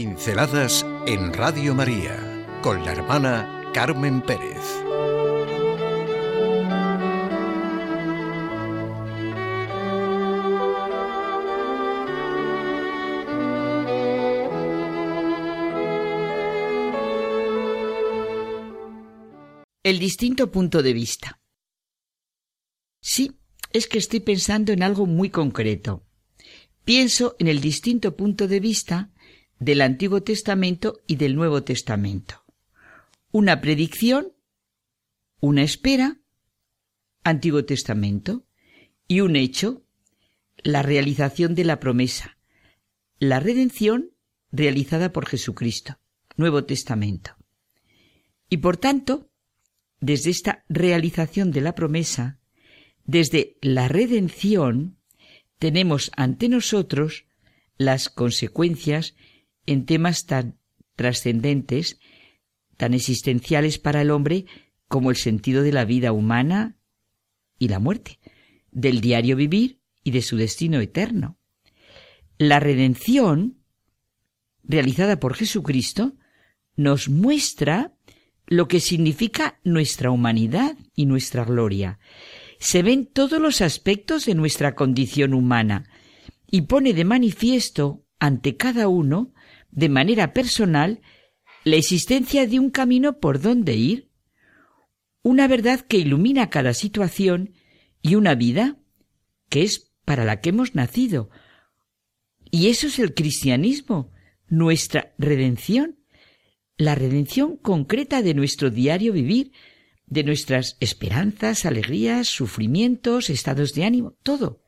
Pinceladas en Radio María con la hermana Carmen Pérez. El distinto punto de vista. Sí, es que estoy pensando en algo muy concreto. Pienso en el distinto punto de vista del Antiguo Testamento y del Nuevo Testamento. Una predicción, una espera, Antiguo Testamento, y un hecho, la realización de la promesa, la redención realizada por Jesucristo, Nuevo Testamento. Y por tanto, desde esta realización de la promesa, desde la redención, tenemos ante nosotros las consecuencias en temas tan trascendentes, tan existenciales para el hombre como el sentido de la vida humana y la muerte, del diario vivir y de su destino eterno. La redención, realizada por Jesucristo, nos muestra lo que significa nuestra humanidad y nuestra gloria. Se ven todos los aspectos de nuestra condición humana y pone de manifiesto ante cada uno de manera personal la existencia de un camino por donde ir, una verdad que ilumina cada situación y una vida que es para la que hemos nacido. Y eso es el cristianismo, nuestra redención, la redención concreta de nuestro diario vivir, de nuestras esperanzas, alegrías, sufrimientos, estados de ánimo, todo.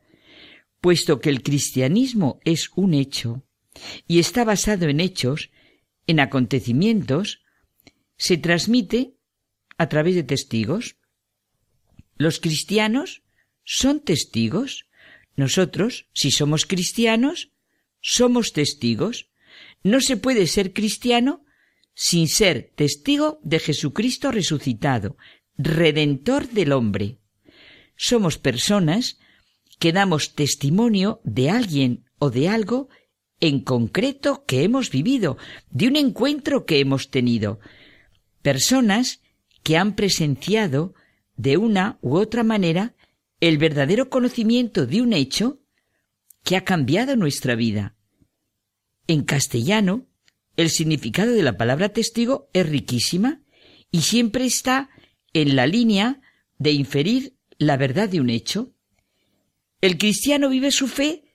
Puesto que el cristianismo es un hecho, y está basado en hechos, en acontecimientos, se transmite a través de testigos. Los cristianos son testigos. Nosotros, si somos cristianos, somos testigos. No se puede ser cristiano sin ser testigo de Jesucristo resucitado, redentor del hombre. Somos personas que damos testimonio de alguien o de algo en concreto que hemos vivido, de un encuentro que hemos tenido. Personas que han presenciado de una u otra manera el verdadero conocimiento de un hecho que ha cambiado nuestra vida. En castellano, el significado de la palabra testigo es riquísima y siempre está en la línea de inferir la verdad de un hecho. El cristiano vive su fe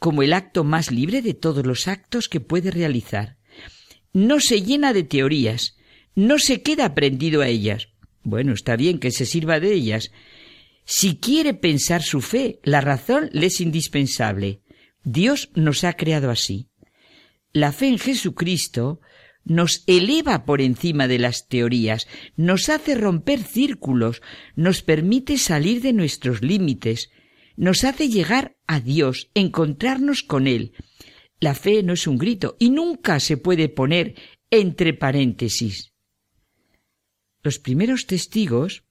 como el acto más libre de todos los actos que puede realizar. No se llena de teorías, no se queda prendido a ellas. Bueno, está bien que se sirva de ellas. Si quiere pensar su fe, la razón le es indispensable. Dios nos ha creado así. La fe en Jesucristo nos eleva por encima de las teorías, nos hace romper círculos, nos permite salir de nuestros límites, nos hace llegar a Dios, encontrarnos con Él. La fe no es un grito y nunca se puede poner entre paréntesis. Los primeros testigos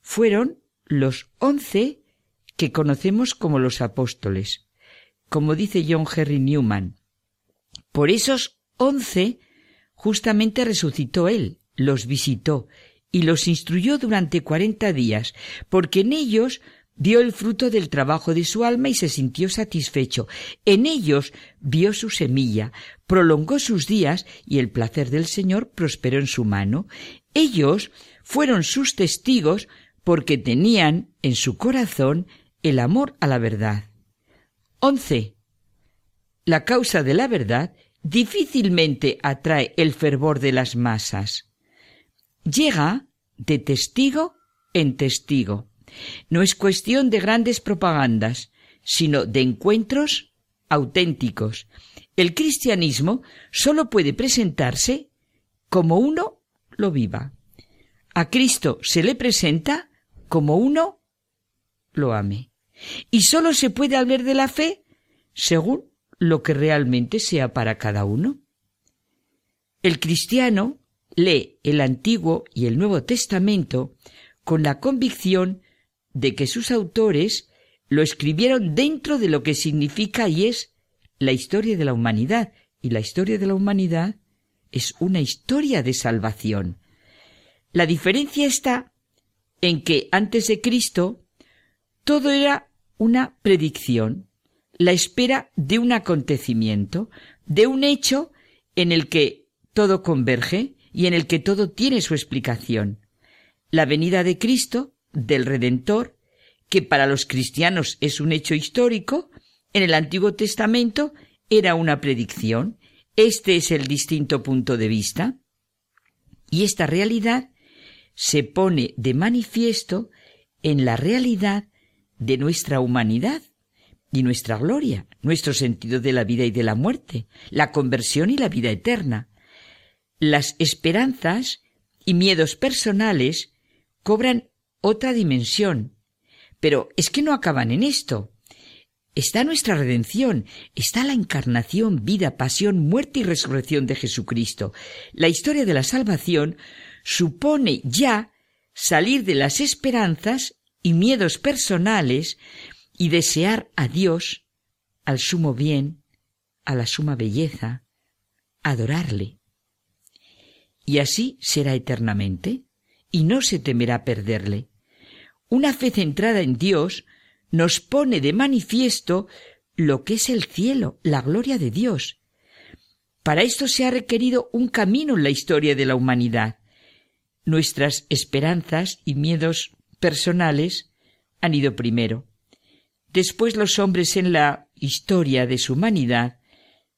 fueron los once que conocemos como los apóstoles, como dice John Henry Newman. Por esos once justamente resucitó Él, los visitó y los instruyó durante cuarenta días, porque en ellos Vio el fruto del trabajo de su alma y se sintió satisfecho. En ellos vio su semilla, prolongó sus días y el placer del Señor prosperó en su mano. Ellos fueron sus testigos porque tenían en su corazón el amor a la verdad. 11. La causa de la verdad difícilmente atrae el fervor de las masas. Llega de testigo en testigo. No es cuestión de grandes propagandas, sino de encuentros auténticos. El cristianismo solo puede presentarse como uno lo viva. A Cristo se le presenta como uno lo ame. Y solo se puede hablar de la fe según lo que realmente sea para cada uno. El cristiano lee el Antiguo y el Nuevo Testamento con la convicción de que sus autores lo escribieron dentro de lo que significa y es la historia de la humanidad, y la historia de la humanidad es una historia de salvación. La diferencia está en que antes de Cristo todo era una predicción, la espera de un acontecimiento, de un hecho en el que todo converge y en el que todo tiene su explicación. La venida de Cristo, del Redentor, que para los cristianos es un hecho histórico, en el Antiguo Testamento era una predicción. Este es el distinto punto de vista. Y esta realidad se pone de manifiesto en la realidad de nuestra humanidad y nuestra gloria, nuestro sentido de la vida y de la muerte, la conversión y la vida eterna. Las esperanzas y miedos personales cobran otra dimensión. Pero es que no acaban en esto. Está nuestra redención, está la encarnación, vida, pasión, muerte y resurrección de Jesucristo. La historia de la salvación supone ya salir de las esperanzas y miedos personales y desear a Dios, al sumo bien, a la suma belleza, adorarle. Y así será eternamente, y no se temerá perderle. Una fe centrada en Dios nos pone de manifiesto lo que es el cielo, la gloria de Dios. Para esto se ha requerido un camino en la historia de la humanidad, Nuestras esperanzas y miedos personales han ido primero. Después los hombres en la historia de su humanidad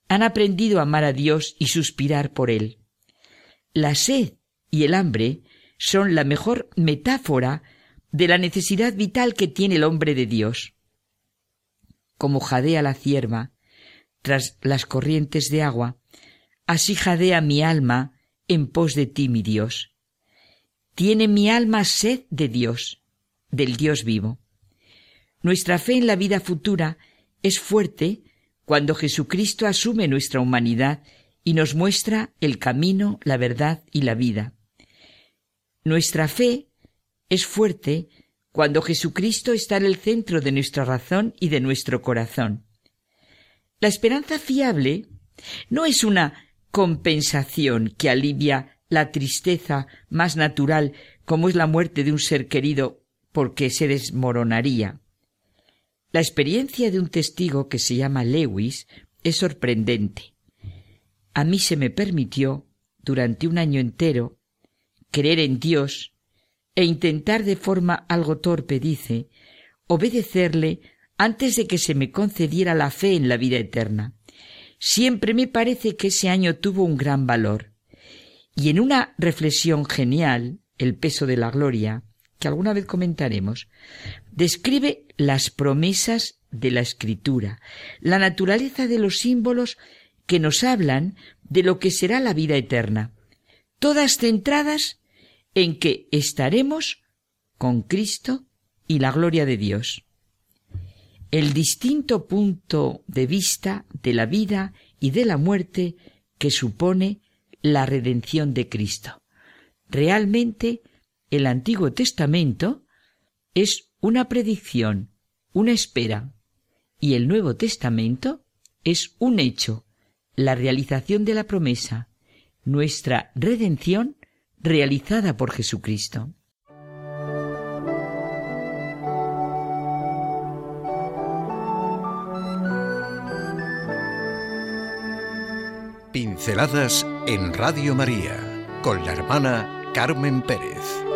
han aprendido a amar a Dios y suspirar por Él. La sed y el hambre son la mejor metáfora de la necesidad vital que tiene el hombre de Dios. Como jadea la cierva tras las corrientes de agua, así jadea mi alma en pos de ti, mi Dios. Tiene mi alma sed de Dios, del Dios vivo. Nuestra fe en la vida futura es fuerte cuando Jesucristo asume nuestra humanidad y nos muestra el camino, la verdad y la vida. Nuestra fe es fuerte cuando Jesucristo está en el centro de nuestra razón y de nuestro corazón. La esperanza fiable no es una compensación que alivia la tristeza más natural como es la muerte de un ser querido porque se desmoronaría. La experiencia de un testigo que se llama Lewis es sorprendente. A mí se me permitió, durante un año entero, creer en Dios e intentar de forma algo torpe, dice, obedecerle antes de que se me concediera la fe en la vida eterna. Siempre me parece que ese año tuvo un gran valor. Y en una reflexión genial, El peso de la gloria, que alguna vez comentaremos, describe las promesas de la escritura, la naturaleza de los símbolos que nos hablan de lo que será la vida eterna, todas centradas en que estaremos con Cristo y la gloria de Dios. El distinto punto de vista de la vida y de la muerte que supone la redención de Cristo. Realmente el Antiguo Testamento es una predicción, una espera, y el Nuevo Testamento es un hecho, la realización de la promesa, nuestra redención realizada por Jesucristo. Pinceladas en Radio María con la hermana Carmen Pérez.